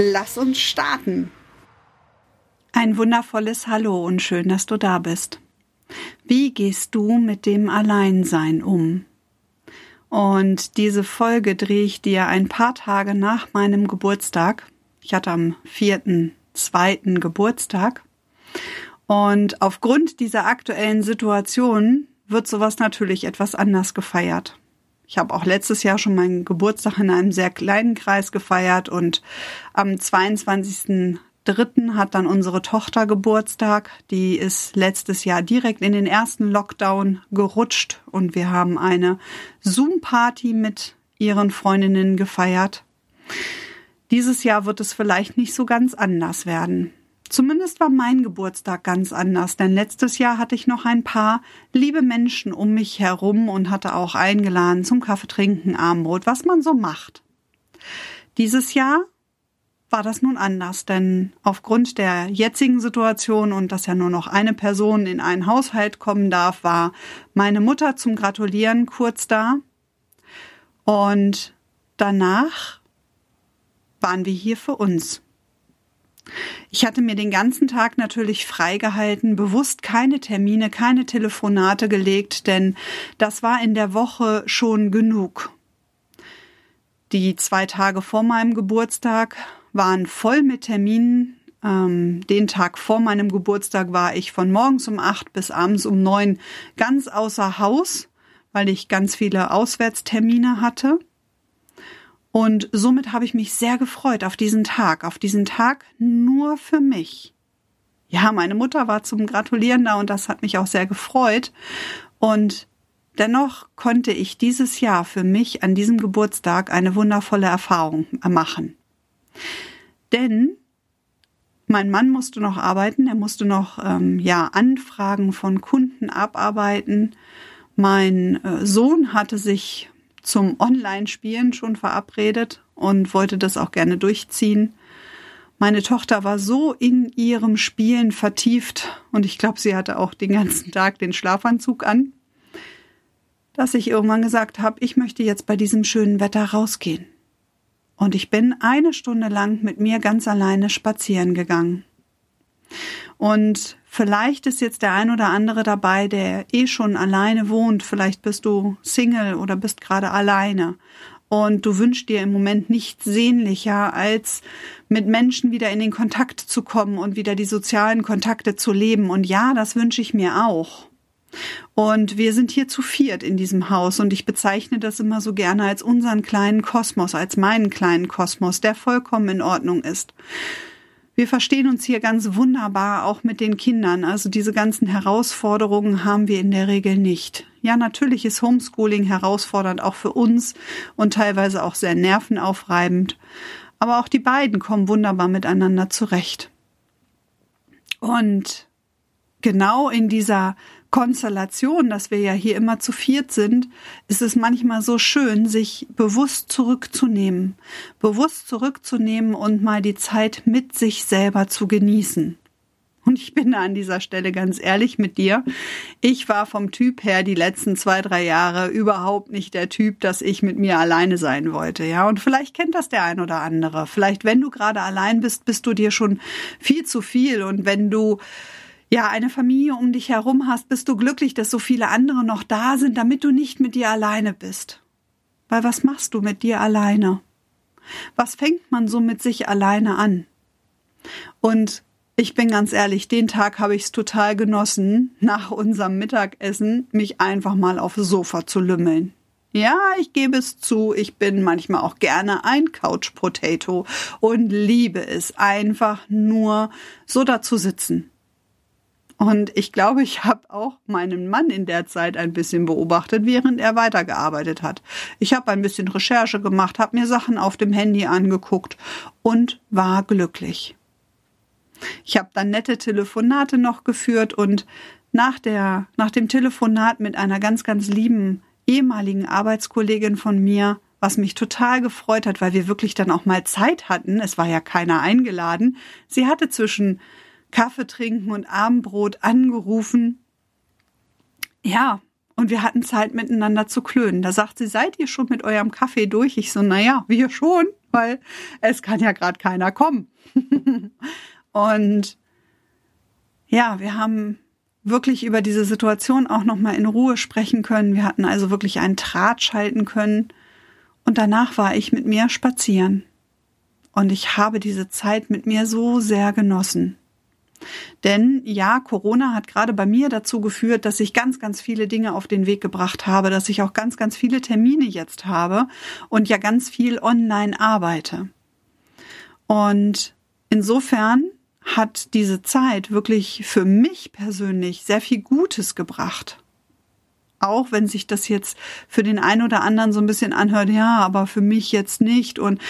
Lass uns starten. Ein wundervolles Hallo und schön, dass du da bist. Wie gehst du mit dem Alleinsein um? Und diese Folge drehe ich dir ein paar Tage nach meinem Geburtstag. Ich hatte am 4.2. Geburtstag. Und aufgrund dieser aktuellen Situation wird sowas natürlich etwas anders gefeiert. Ich habe auch letztes Jahr schon meinen Geburtstag in einem sehr kleinen Kreis gefeiert und am 22.03. hat dann unsere Tochter Geburtstag. Die ist letztes Jahr direkt in den ersten Lockdown gerutscht und wir haben eine Zoom-Party mit ihren Freundinnen gefeiert. Dieses Jahr wird es vielleicht nicht so ganz anders werden. Zumindest war mein Geburtstag ganz anders, denn letztes Jahr hatte ich noch ein paar liebe Menschen um mich herum und hatte auch eingeladen zum Kaffeetrinken, Armbrot, was man so macht. Dieses Jahr war das nun anders, denn aufgrund der jetzigen Situation und dass ja nur noch eine Person in einen Haushalt kommen darf, war meine Mutter zum Gratulieren kurz da und danach waren wir hier für uns. Ich hatte mir den ganzen Tag natürlich freigehalten, bewusst keine Termine, keine Telefonate gelegt, denn das war in der Woche schon genug. Die zwei Tage vor meinem Geburtstag waren voll mit Terminen. Ähm, den Tag vor meinem Geburtstag war ich von morgens um acht bis abends um neun ganz außer Haus, weil ich ganz viele Auswärtstermine hatte. Und somit habe ich mich sehr gefreut auf diesen Tag, auf diesen Tag nur für mich. Ja, meine Mutter war zum Gratulieren da und das hat mich auch sehr gefreut. Und dennoch konnte ich dieses Jahr für mich an diesem Geburtstag eine wundervolle Erfahrung machen. Denn mein Mann musste noch arbeiten, er musste noch ähm, ja Anfragen von Kunden abarbeiten. Mein äh, Sohn hatte sich zum Online-Spielen schon verabredet und wollte das auch gerne durchziehen. Meine Tochter war so in ihrem Spielen vertieft und ich glaube, sie hatte auch den ganzen Tag den Schlafanzug an, dass ich irgendwann gesagt habe, ich möchte jetzt bei diesem schönen Wetter rausgehen. Und ich bin eine Stunde lang mit mir ganz alleine spazieren gegangen. Und vielleicht ist jetzt der ein oder andere dabei, der eh schon alleine wohnt. Vielleicht bist du Single oder bist gerade alleine. Und du wünschst dir im Moment nichts sehnlicher, als mit Menschen wieder in den Kontakt zu kommen und wieder die sozialen Kontakte zu leben. Und ja, das wünsche ich mir auch. Und wir sind hier zu viert in diesem Haus und ich bezeichne das immer so gerne als unseren kleinen Kosmos, als meinen kleinen Kosmos, der vollkommen in Ordnung ist. Wir verstehen uns hier ganz wunderbar, auch mit den Kindern. Also diese ganzen Herausforderungen haben wir in der Regel nicht. Ja, natürlich ist Homeschooling herausfordernd auch für uns und teilweise auch sehr nervenaufreibend. Aber auch die beiden kommen wunderbar miteinander zurecht. Und genau in dieser Konstellation, dass wir ja hier immer zu viert sind, ist es manchmal so schön, sich bewusst zurückzunehmen, bewusst zurückzunehmen und mal die Zeit mit sich selber zu genießen. Und ich bin da an dieser Stelle ganz ehrlich mit dir. Ich war vom Typ her die letzten zwei, drei Jahre überhaupt nicht der Typ, dass ich mit mir alleine sein wollte. Ja, und vielleicht kennt das der ein oder andere. Vielleicht, wenn du gerade allein bist, bist du dir schon viel zu viel. Und wenn du ja, eine Familie um dich herum hast, bist du glücklich, dass so viele andere noch da sind, damit du nicht mit dir alleine bist. Weil was machst du mit dir alleine? Was fängt man so mit sich alleine an? Und ich bin ganz ehrlich, den Tag habe ich es total genossen, nach unserem Mittagessen mich einfach mal aufs Sofa zu lümmeln. Ja, ich gebe es zu, ich bin manchmal auch gerne ein Couch Potato und liebe es einfach nur so da zu sitzen Und ich glaube, ich habe auch meinen Mann in der Zeit ein bisschen beobachtet, während er weitergearbeitet hat. Ich habe ein bisschen Recherche gemacht, habe mir Sachen auf dem Handy angeguckt und war glücklich. Ich habe dann nette Telefonate noch geführt und nach der nach dem Telefonat mit einer ganz ganz lieben ehemaligen Arbeitskollegin von mir, was mich total gefreut hat, weil wir wirklich dann auch mal Zeit hatten. Es war ja keiner eingeladen. Sie hatte zwischen Kaffee trinken und Abendbrot angerufen. Ja, und wir hatten Zeit miteinander zu klönen. Da sagt sie, seid ihr schon mit eurem Kaffee durch? Ich so, naja, wir schon, weil es kann ja gerade keiner kommen. und ja, wir haben wirklich über diese Situation auch nochmal in Ruhe sprechen können. Wir hatten also wirklich einen Draht schalten können. Und danach war ich mit mir spazieren. Und ich habe diese Zeit mit mir so sehr genossen. Denn ja, Corona hat gerade bei mir dazu geführt, dass ich ganz, ganz viele Dinge auf den Weg gebracht habe, dass ich auch ganz, ganz viele Termine jetzt habe und ja ganz viel online arbeite. Und insofern hat diese Zeit wirklich für mich persönlich sehr viel Gutes gebracht. Auch wenn sich das jetzt für den einen oder anderen so ein bisschen anhört, ja, aber für mich jetzt nicht. Und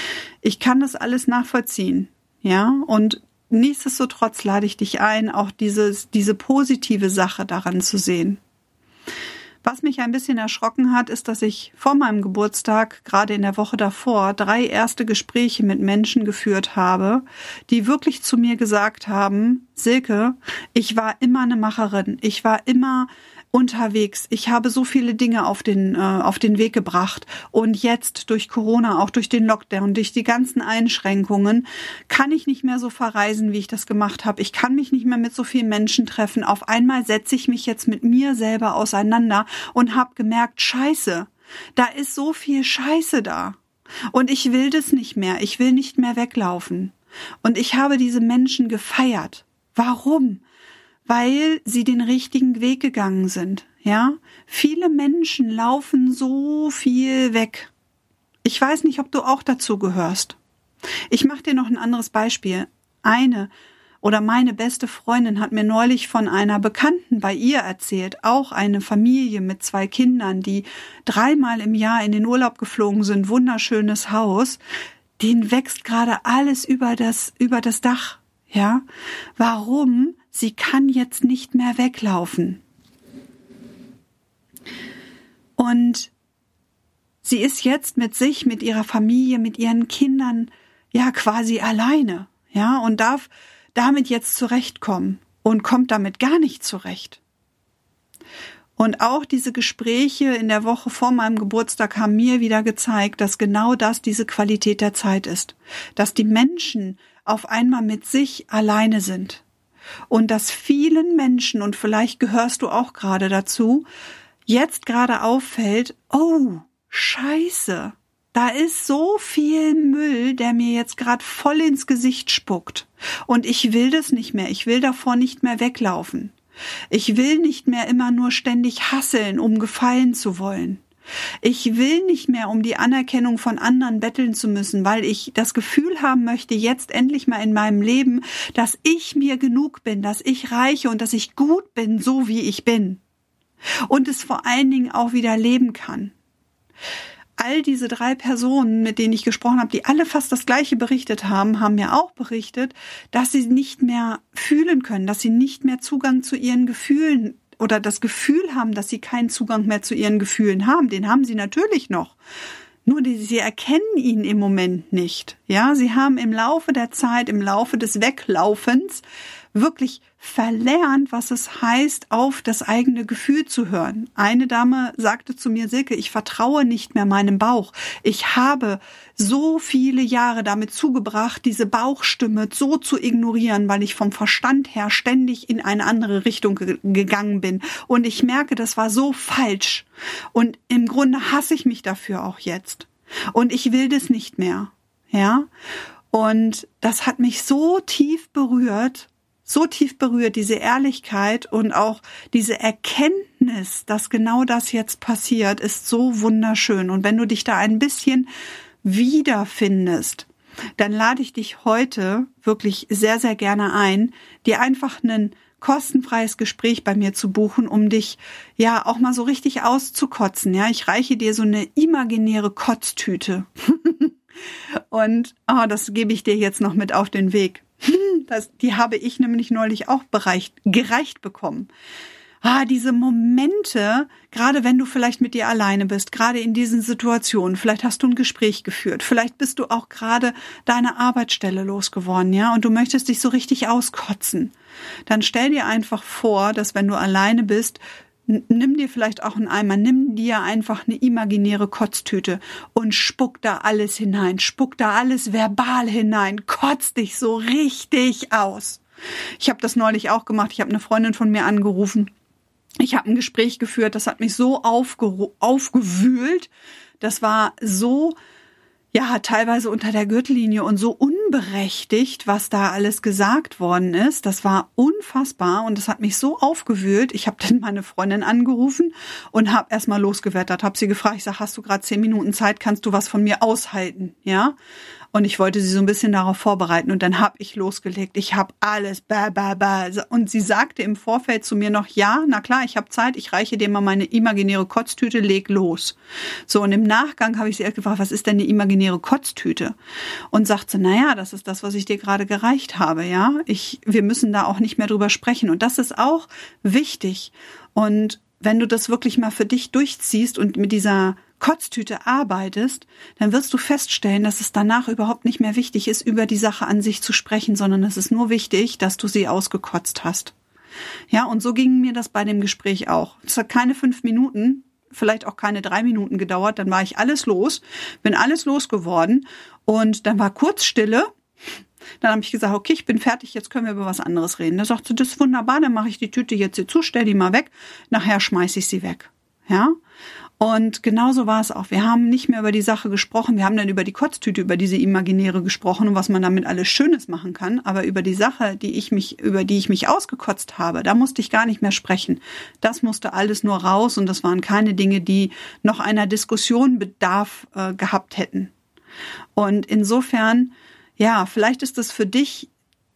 ich kann das alles nachvollziehen. Ja, und nichtsdestotrotz lade ich dich ein, auch dieses, diese positive Sache daran zu sehen. Was mich ein bisschen erschrocken hat, ist, dass ich vor meinem Geburtstag, gerade in der Woche davor, drei erste Gespräche mit Menschen geführt habe, die wirklich zu mir gesagt haben, Silke, ich war immer eine Macherin, ich war immer unterwegs. Ich habe so viele Dinge auf den, äh, auf den Weg gebracht. Und jetzt durch Corona, auch durch den Lockdown, durch die ganzen Einschränkungen, kann ich nicht mehr so verreisen, wie ich das gemacht habe. Ich kann mich nicht mehr mit so vielen Menschen treffen. Auf einmal setze ich mich jetzt mit mir selber auseinander und habe gemerkt, scheiße, da ist so viel Scheiße da. Und ich will das nicht mehr. Ich will nicht mehr weglaufen. Und ich habe diese Menschen gefeiert. Warum? Weil sie den richtigen Weg gegangen sind. Ja, viele Menschen laufen so viel weg. Ich weiß nicht, ob du auch dazu gehörst. Ich mache dir noch ein anderes Beispiel. Eine oder meine beste Freundin hat mir neulich von einer Bekannten bei ihr erzählt, auch eine Familie mit zwei Kindern, die dreimal im Jahr in den Urlaub geflogen sind, wunderschönes Haus. Den wächst gerade alles über das, über das Dach. Ja? Warum? Sie kann jetzt nicht mehr weglaufen. Und sie ist jetzt mit sich, mit ihrer Familie, mit ihren Kindern ja quasi alleine, ja, und darf damit jetzt zurechtkommen und kommt damit gar nicht zurecht. Und auch diese Gespräche in der Woche vor meinem Geburtstag haben mir wieder gezeigt, dass genau das diese Qualität der Zeit ist. Dass die Menschen auf einmal mit sich alleine sind und dass vielen Menschen, und vielleicht gehörst du auch gerade dazu, jetzt gerade auffällt, oh, scheiße, da ist so viel Müll, der mir jetzt gerade voll ins Gesicht spuckt. Und ich will das nicht mehr, ich will davor nicht mehr weglaufen. Ich will nicht mehr immer nur ständig hasseln, um gefallen zu wollen. Ich will nicht mehr um die Anerkennung von anderen betteln zu müssen, weil ich das Gefühl haben möchte, jetzt endlich mal in meinem Leben, dass ich mir genug bin, dass ich reiche und dass ich gut bin, so wie ich bin. Und es vor allen Dingen auch wieder leben kann. All diese drei Personen, mit denen ich gesprochen habe, die alle fast das Gleiche berichtet haben, haben mir auch berichtet, dass sie nicht mehr fühlen können, dass sie nicht mehr Zugang zu ihren Gefühlen oder das Gefühl haben, dass sie keinen Zugang mehr zu ihren Gefühlen haben. Den haben sie natürlich noch. Nur die, sie erkennen ihn im Moment nicht. Ja, sie haben im Laufe der Zeit, im Laufe des Weglaufens wirklich verlernt, was es heißt, auf das eigene Gefühl zu hören. Eine Dame sagte zu mir, Silke, ich vertraue nicht mehr meinem Bauch. Ich habe so viele Jahre damit zugebracht, diese Bauchstimme so zu ignorieren, weil ich vom Verstand her ständig in eine andere Richtung ge gegangen bin. Und ich merke, das war so falsch. Und im Grunde hasse ich mich dafür auch jetzt. Und ich will das nicht mehr. Ja. Und das hat mich so tief berührt so tief berührt, diese Ehrlichkeit und auch diese Erkenntnis, dass genau das jetzt passiert, ist so wunderschön. Und wenn du dich da ein bisschen wiederfindest, dann lade ich dich heute wirklich sehr, sehr gerne ein, dir einfach einen kostenfreies Gespräch bei mir zu buchen, um dich ja auch mal so richtig auszukotzen. Ja, ich reiche dir so eine imaginäre Kotztüte. Und oh, das gebe ich dir jetzt noch mit auf den Weg. Das, die habe ich nämlich neulich auch bereicht, gereicht bekommen ah, diese Momente, gerade wenn du vielleicht mit dir alleine bist, gerade in diesen Situationen, vielleicht hast du ein Gespräch geführt, vielleicht bist du auch gerade deine Arbeitsstelle losgeworden, ja, und du möchtest dich so richtig auskotzen. Dann stell dir einfach vor, dass wenn du alleine bist, nimm dir vielleicht auch einen Eimer, nimm dir einfach eine imaginäre Kotztüte und spuck da alles hinein, spuck da alles verbal hinein, kotz dich so richtig aus. Ich habe das neulich auch gemacht. Ich habe eine Freundin von mir angerufen ich habe ein Gespräch geführt, das hat mich so aufgewühlt. Das war so, ja, teilweise unter der Gürtellinie und so unberechtigt, was da alles gesagt worden ist. Das war unfassbar und das hat mich so aufgewühlt. Ich habe dann meine Freundin angerufen und habe erstmal losgewettert, habe sie gefragt, ich sag, hast du gerade zehn Minuten Zeit, kannst du was von mir aushalten? Ja. Und ich wollte sie so ein bisschen darauf vorbereiten. Und dann habe ich losgelegt. Ich habe alles. Bah, bah, bah. Und sie sagte im Vorfeld zu mir noch, ja, na klar, ich habe Zeit. Ich reiche dir mal meine imaginäre Kotztüte, leg los. So, und im Nachgang habe ich sie erst gefragt, was ist denn eine imaginäre Kotztüte? Und sagte, na ja, das ist das, was ich dir gerade gereicht habe. Ja, ich, wir müssen da auch nicht mehr drüber sprechen. Und das ist auch wichtig. Und wenn du das wirklich mal für dich durchziehst und mit dieser Kotztüte arbeitest, dann wirst du feststellen, dass es danach überhaupt nicht mehr wichtig ist, über die Sache an sich zu sprechen, sondern es ist nur wichtig, dass du sie ausgekotzt hast. Ja, und so ging mir das bei dem Gespräch auch. Es hat keine fünf Minuten, vielleicht auch keine drei Minuten gedauert, dann war ich alles los, bin alles losgeworden und dann war kurz Stille. Dann habe ich gesagt, okay, ich bin fertig, jetzt können wir über was anderes reden. Da sagte, das ist wunderbar, dann mache ich die Tüte jetzt hier zu, stell die mal weg, nachher schmeiße ich sie weg. Ja? Und genauso war es auch. Wir haben nicht mehr über die Sache gesprochen. Wir haben dann über die Kotztüte, über diese imaginäre gesprochen und was man damit alles Schönes machen kann. Aber über die Sache, die ich mich, über die ich mich ausgekotzt habe, da musste ich gar nicht mehr sprechen. Das musste alles nur raus und das waren keine Dinge, die noch einer Diskussion Bedarf äh, gehabt hätten. Und insofern, ja, vielleicht ist das für dich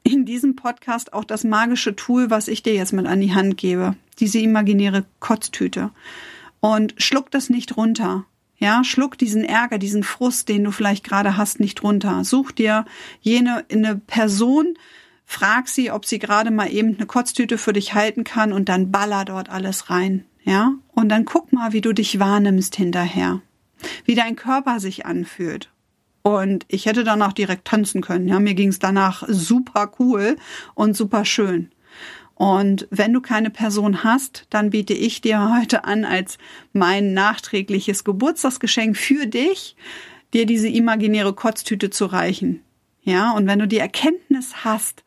in diesem Podcast auch das magische Tool, was ich dir jetzt mit an die Hand gebe. Diese imaginäre Kotztüte und schluck das nicht runter. Ja, schluck diesen Ärger, diesen Frust, den du vielleicht gerade hast, nicht runter. Such dir jene eine Person, frag sie, ob sie gerade mal eben eine Kotztüte für dich halten kann und dann baller dort alles rein. Ja, und dann guck mal, wie du dich wahrnimmst hinterher, wie dein Körper sich anfühlt. Und ich hätte danach direkt tanzen können. Ja, mir ging es danach super cool und super schön. Und wenn du keine Person hast, dann biete ich dir heute an, als mein nachträgliches Geburtstagsgeschenk für dich, dir diese imaginäre Kotztüte zu reichen. Ja, und wenn du die Erkenntnis hast,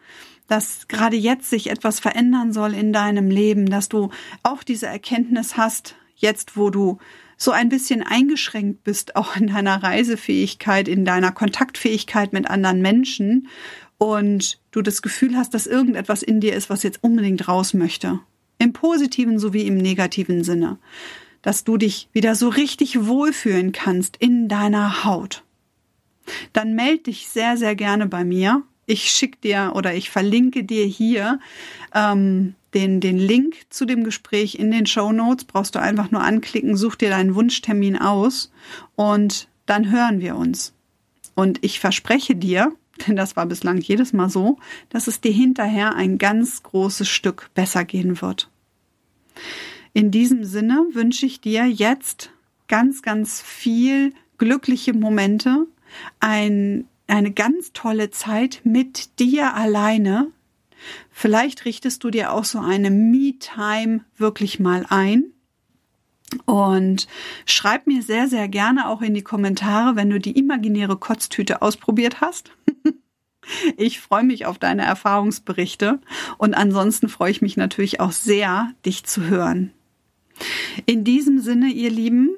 dass gerade jetzt sich etwas verändern soll in deinem Leben, dass du auch diese Erkenntnis hast, jetzt wo du so ein bisschen eingeschränkt bist, auch in deiner Reisefähigkeit, in deiner Kontaktfähigkeit mit anderen Menschen und du das Gefühl hast, dass irgendetwas in dir ist, was jetzt unbedingt raus möchte. Im positiven sowie im negativen Sinne. Dass du dich wieder so richtig wohlfühlen kannst in deiner Haut. Dann meld dich sehr, sehr gerne bei mir. Ich schick dir oder ich verlinke dir hier ähm, den, den Link zu dem Gespräch in den Show Notes. Brauchst du einfach nur anklicken, such dir deinen Wunschtermin aus und dann hören wir uns. Und ich verspreche dir, denn das war bislang jedes Mal so, dass es dir hinterher ein ganz großes Stück besser gehen wird. In diesem Sinne wünsche ich dir jetzt ganz, ganz viel glückliche Momente, ein, eine ganz tolle Zeit mit dir alleine. Vielleicht richtest du dir auch so eine Me-Time wirklich mal ein. Und schreib mir sehr, sehr gerne auch in die Kommentare, wenn du die imaginäre Kotztüte ausprobiert hast. Ich freue mich auf deine Erfahrungsberichte und ansonsten freue ich mich natürlich auch sehr, dich zu hören. In diesem Sinne, ihr Lieben,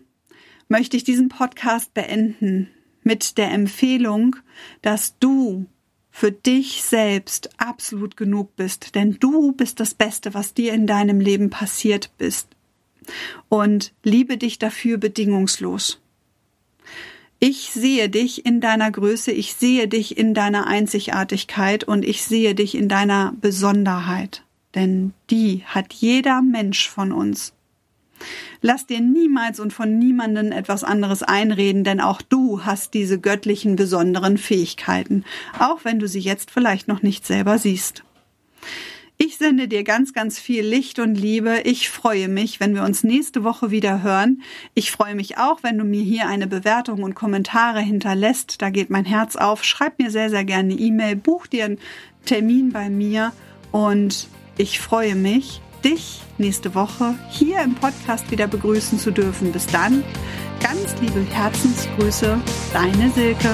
möchte ich diesen Podcast beenden mit der Empfehlung, dass du für dich selbst absolut genug bist, denn du bist das Beste, was dir in deinem Leben passiert bist und liebe dich dafür bedingungslos. Ich sehe dich in deiner Größe, ich sehe dich in deiner Einzigartigkeit und ich sehe dich in deiner Besonderheit. denn die hat jeder Mensch von uns. Lass dir niemals und von niemanden etwas anderes einreden, denn auch du hast diese göttlichen besonderen Fähigkeiten, auch wenn du sie jetzt vielleicht noch nicht selber siehst. Ich sende dir ganz, ganz viel Licht und Liebe. Ich freue mich, wenn wir uns nächste Woche wieder hören. Ich freue mich auch, wenn du mir hier eine Bewertung und Kommentare hinterlässt. Da geht mein Herz auf. Schreib mir sehr, sehr gerne eine E-Mail. Buch dir einen Termin bei mir und ich freue mich, dich nächste Woche hier im Podcast wieder begrüßen zu dürfen. Bis dann, ganz liebe Herzensgrüße, deine Silke.